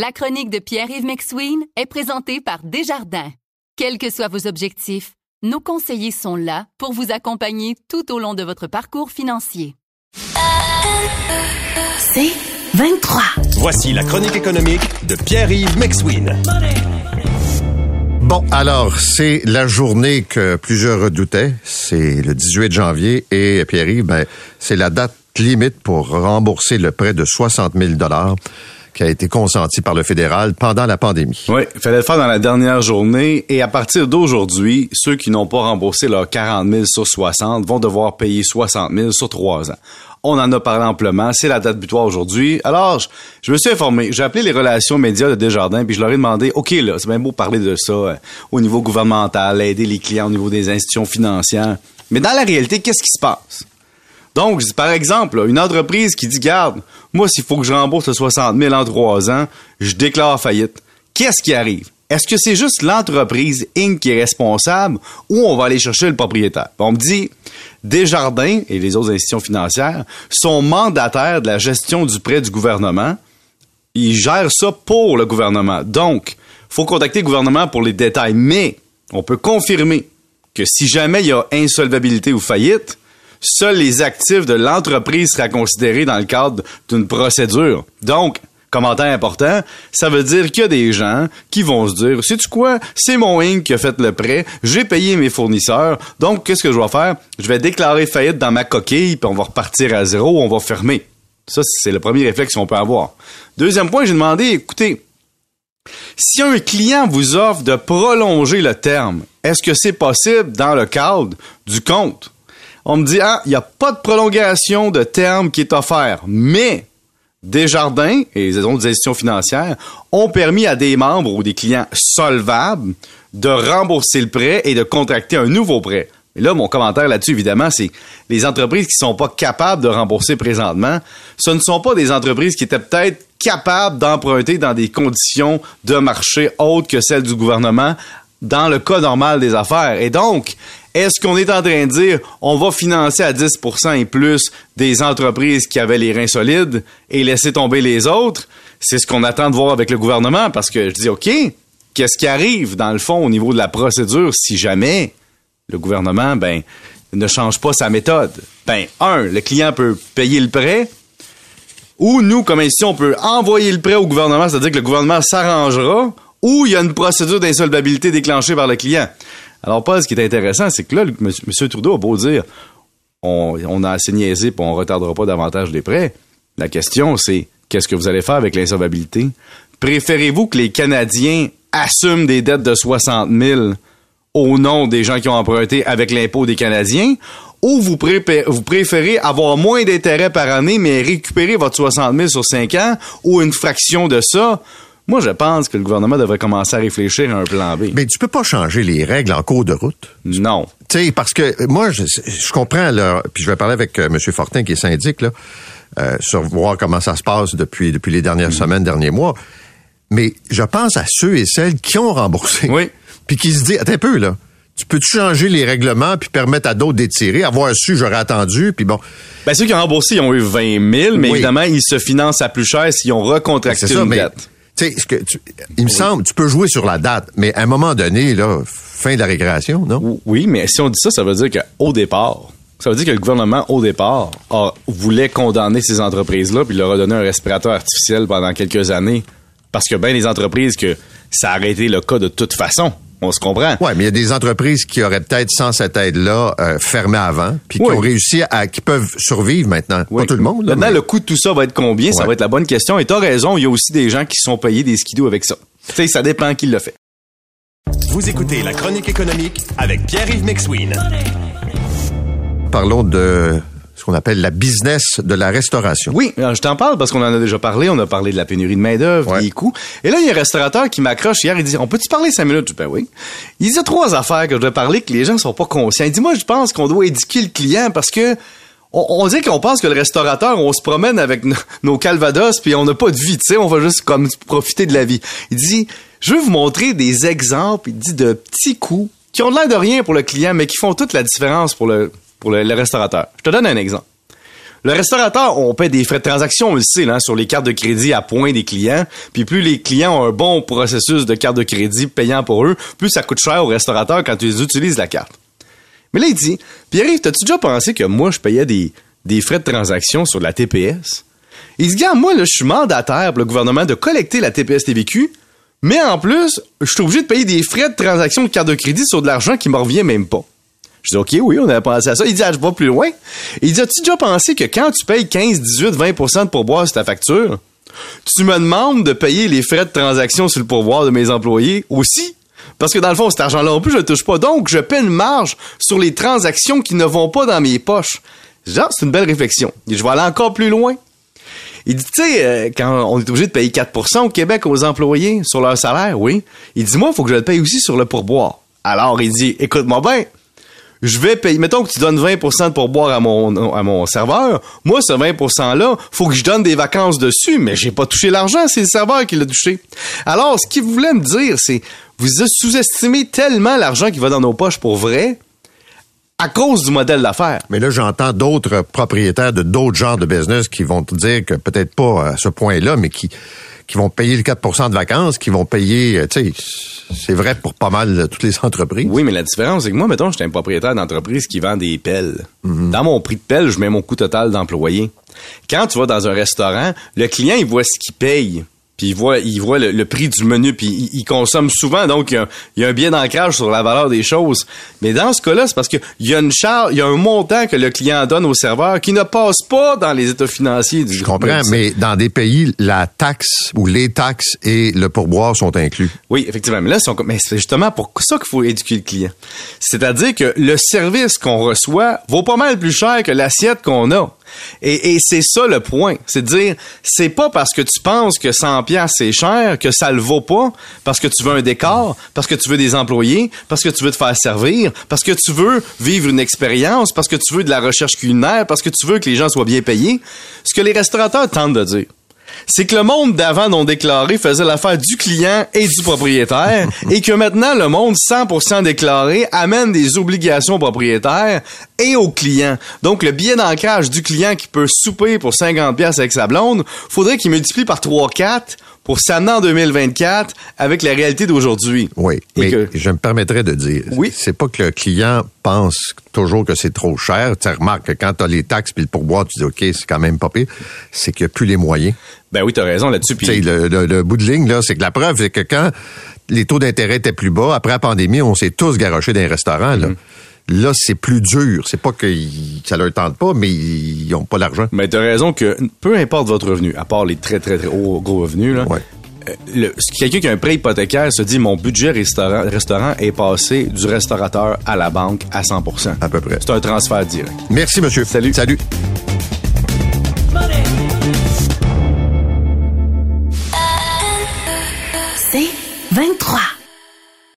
La chronique de Pierre-Yves McSween est présentée par Desjardins. Quels que soient vos objectifs, nos conseillers sont là pour vous accompagner tout au long de votre parcours financier. C'est 23. Voici la chronique économique de Pierre-Yves McSween. Bon, alors, c'est la journée que plusieurs redoutaient. C'est le 18 janvier et Pierre-Yves, ben, c'est la date limite pour rembourser le prêt de 60 000 qui a été consenti par le fédéral pendant la pandémie. Oui, il fallait le faire dans la dernière journée et à partir d'aujourd'hui, ceux qui n'ont pas remboursé leurs 40 000 sur 60 vont devoir payer 60 000 sur trois ans. On en a parlé amplement. C'est la date butoir aujourd'hui. Alors, je, me suis informé. J'ai appelé les relations médias de Desjardins, puis je leur ai demandé, OK, là, c'est bien beau parler de ça euh, au niveau gouvernemental, aider les clients au niveau des institutions financières. Mais dans la réalité, qu'est-ce qui se passe? Donc, par exemple, une entreprise qui dit, garde, moi, s'il faut que je rembourse 60 000 en trois ans, je déclare faillite. Qu'est-ce qui arrive? Est-ce que c'est juste l'entreprise Inc. qui est responsable ou on va aller chercher le propriétaire? On me dit, Desjardins et les autres institutions financières sont mandataires de la gestion du prêt du gouvernement. Ils gèrent ça pour le gouvernement. Donc, faut contacter le gouvernement pour les détails. Mais, on peut confirmer que si jamais il y a insolvabilité ou faillite, seuls les actifs de l'entreprise seraient considérés dans le cadre d'une procédure. Donc, commentaire important, ça veut dire qu'il y a des gens qui vont se dire, sais-tu quoi, c'est mon Inc. qui a fait le prêt, j'ai payé mes fournisseurs, donc qu'est-ce que je vais faire? Je vais déclarer faillite dans ma coquille, puis on va repartir à zéro, on va fermer. Ça, c'est le premier réflexe qu'on peut avoir. Deuxième point, j'ai demandé, écoutez, si un client vous offre de prolonger le terme, est-ce que c'est possible dans le cadre du compte? On me dit, ah, il n'y a pas de prolongation de terme qui est offert, mais Desjardins et les autres institutions financières ont permis à des membres ou des clients solvables de rembourser le prêt et de contracter un nouveau prêt. Et là, mon commentaire là-dessus, évidemment, c'est les entreprises qui sont pas capables de rembourser présentement, ce ne sont pas des entreprises qui étaient peut-être capables d'emprunter dans des conditions de marché autres que celles du gouvernement dans le cas normal des affaires. Et donc, est-ce qu'on est en train de dire on va financer à 10% et plus des entreprises qui avaient les reins solides et laisser tomber les autres? C'est ce qu'on attend de voir avec le gouvernement parce que je dis OK, qu'est-ce qui arrive dans le fond au niveau de la procédure si jamais le gouvernement ben ne change pas sa méthode? Ben un, le client peut payer le prêt ou nous comme institution on peut envoyer le prêt au gouvernement, c'est-à-dire que le gouvernement s'arrangera ou il y a une procédure d'insolvabilité déclenchée par le client. Alors, Paul, ce qui est intéressant, c'est que là, M. Trudeau a beau dire on, a assez niaisé et on retardera pas davantage les prêts. La question, c'est qu'est-ce que vous allez faire avec l'insolvabilité? Préférez-vous que les Canadiens assument des dettes de 60 000 au nom des gens qui ont emprunté avec l'impôt des Canadiens? Ou vous, vous préférez avoir moins d'intérêts par année mais récupérer votre 60 000 sur 5 ans ou une fraction de ça moi, je pense que le gouvernement devrait commencer à réfléchir à un plan B. Mais tu peux pas changer les règles en cours de route. Non. Tu sais, parce que moi, je, comprends, là, puis je vais parler avec euh, M. Fortin, qui est syndic, là, euh, sur voir comment ça se passe depuis, depuis les dernières mm. semaines, derniers mois. Mais je pense à ceux et celles qui ont remboursé. Oui. Puis qui se disent, attends un peu, là. Tu peux changer les règlements puis permettre à d'autres d'étirer, avoir su, j'aurais attendu, puis bon. Ben, ceux qui ont remboursé, ils ont eu 20 000, mais évidemment, ils se financent à plus cher s'ils ont recontracté ben, une dette tu sais, il me semble, tu peux jouer sur la date, mais à un moment donné, là, fin de la récréation, non? Oui, mais si on dit ça, ça veut dire qu'au départ, ça veut dire que le gouvernement, au départ, voulait condamner ces entreprises-là puis leur a donné un respirateur artificiel pendant quelques années. Parce que bien les entreprises que ça a arrêté le cas de toute façon. On se comprend. Oui, mais il y a des entreprises qui auraient peut-être, sans cette aide-là, euh, fermé avant, puis qui ont réussi à, qui peuvent survivre maintenant. Pas tout le monde. Là, maintenant, le coût de tout ça va être combien? Ça va être la bonne question. Et tu as raison, il y a aussi des gens qui sont payés des skidoo avec ça. Tu sais, ça dépend qui le fait. Vous écoutez La Chronique économique avec Pierre-Yves McSween. Parlons de qu'on appelle la business de la restauration. Oui, je t'en parle parce qu'on en a déjà parlé. On a parlé de la pénurie de main-d'œuvre, des coûts. Et là, il y a un restaurateur qui m'accroche hier. Il dit On peut-tu parler cinq minutes? Ben oui. Il dit trois affaires que je dois parler que les gens sont pas conscients. Il dit Moi, je pense qu'on doit éduquer le client parce que on, dit qu'on pense que le restaurateur, on se promène avec nos calvados puis on n'a pas de vie, tu sais, on va juste comme profiter de la vie. Il dit, je veux vous montrer des exemples, il dit, de petits coups qui ont l'air de rien pour le client, mais qui font toute la différence pour le, pour le, restaurateur. Je te donne un exemple. Le restaurateur, on paie des frais de transaction, on le sait, là, sur les cartes de crédit à point des clients. Puis plus les clients ont un bon processus de carte de crédit payant pour eux, plus ça coûte cher au restaurateur quand ils utilisent la carte. Mais là, il dit, Pierre-Yves, t'as-tu déjà pensé que moi, je payais des, des frais de transaction sur la TPS? Il dit, gars, moi, je suis mandataire pour le gouvernement de collecter la TPS TVQ, mais en plus, je suis obligé de payer des frais de transaction de carte de crédit sur de l'argent qui me revient même pas. Je dis, OK, oui, on avait pensé à ça. Il dit, ah, je vais plus loin. Il dit, as-tu déjà pensé que quand tu payes 15, 18, 20% de pourboire sur ta facture, tu me demandes de payer les frais de transaction sur le pourboire de mes employés aussi? Parce que dans le fond, cet argent-là en plus, je le touche pas. Donc, je paie une marge sur les transactions qui ne vont pas dans mes poches. Genre, c'est une belle réflexion. Je vais aller encore plus loin. Il dit, tu sais, euh, quand on est obligé de payer 4% au Québec aux employés sur leur salaire, oui. Il dit, moi, il faut que je le paye aussi sur le pourboire. Alors, il dit, écoute-moi bien, je vais payer, mettons que tu donnes 20% de pourboire à mon, à mon serveur. Moi, ce 20 %-là, faut que je donne des vacances dessus, mais j'ai pas touché l'argent, c'est le serveur qui l'a touché. Alors, ce qu'il voulait me dire, c'est, vous sous-estimez tellement l'argent qui va dans nos poches pour vrai, à cause du modèle d'affaires. Mais là, j'entends d'autres propriétaires de d'autres genres de business qui vont te dire que peut-être pas à ce point-là, mais qui, qui vont payer le 4% de vacances, qui vont payer, euh, tu sais, c'est vrai pour pas mal toutes les entreprises. Oui, mais la différence, c'est que moi, mettons, j'étais un propriétaire d'entreprise qui vend des pelles. Mhm. Dans mon prix de pelle, je mets mon coût total d'employé. Quand tu vas dans un restaurant, le client, il voit ce qu'il paye puis il voit, il voit le, prix du menu, puis il, consomme souvent, donc il y, a, un bien d'ancrage sur la valeur des choses. Mais dans ce cas-là, c'est parce qu'il y a une charge, il y a un montant que le client donne au serveur qui ne passe pas dans les états financiers du Je comprends, mais dans des pays, la taxe ou les taxes et le pourboire sont inclus. Oui, effectivement. Mais là, mais c'est justement pour ça qu'il faut éduquer le client. C'est-à-dire que le service qu'on reçoit vaut pas mal plus cher que l'assiette qu'on a. Et, c'est ça le point. C'est de dire, c'est pas parce que tu penses que 100 pièces c'est cher que ça le vaut pas, parce que tu veux un décor, parce que tu veux des employés, parce que tu veux te faire servir, parce que tu veux vivre une expérience, parce que tu veux de la recherche culinaire, parce que tu veux que les gens soient bien payés. Ce que les restaurateurs tentent de dire c'est que le monde d'avant non déclaré faisait l'affaire du client et du propriétaire et que maintenant le monde 100% déclaré amène des obligations au propriétaire et au client. Donc le billet d'ancrage du client qui peut souper pour 50 pièces avec sa blonde, faudrait qu'il multiplie par 3 4 pour s'amener en 2024 avec la réalité d'aujourd'hui. Oui, mais je me permettrais de dire, oui? c'est pas que le client pense toujours que c'est trop cher. Tu remarques que quand tu as les taxes puis le pourboire, tu dis OK, c'est quand même pas pire. C'est qu'il n'y a plus les moyens. Ben oui, tu as raison là-dessus. Puis... Le, le, bout de ligne, là, c'est que la preuve, c'est que quand les taux d'intérêt étaient plus bas, après la pandémie, on s'est tous garochés dans les restaurants. Là. Mm-hmm. Là, c'est plus dur. C'est pas que ça leur tente pas, mais ils ont pas l'argent. Mais t'as raison que peu importe votre revenu, à part les très très très hauts gros revenus, là, euh, quelqu'un qui a un prêt hypothécaire se dit mon budget restaurant, restaurant est passé du restaurateur à la banque à 100 À peu près. C'est un transfert direct. Merci, monsieur. Salut. Salut. C'est 23.